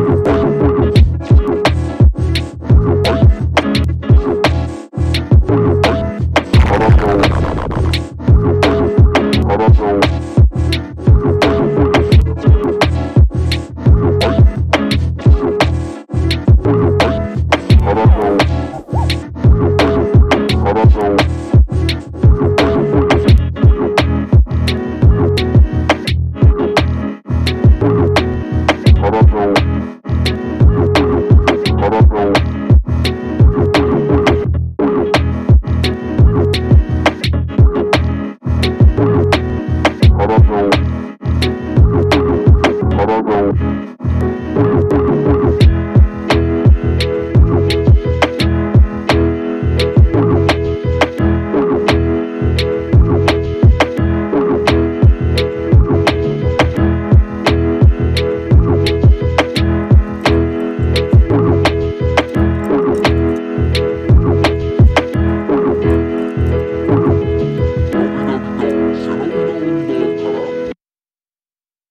know.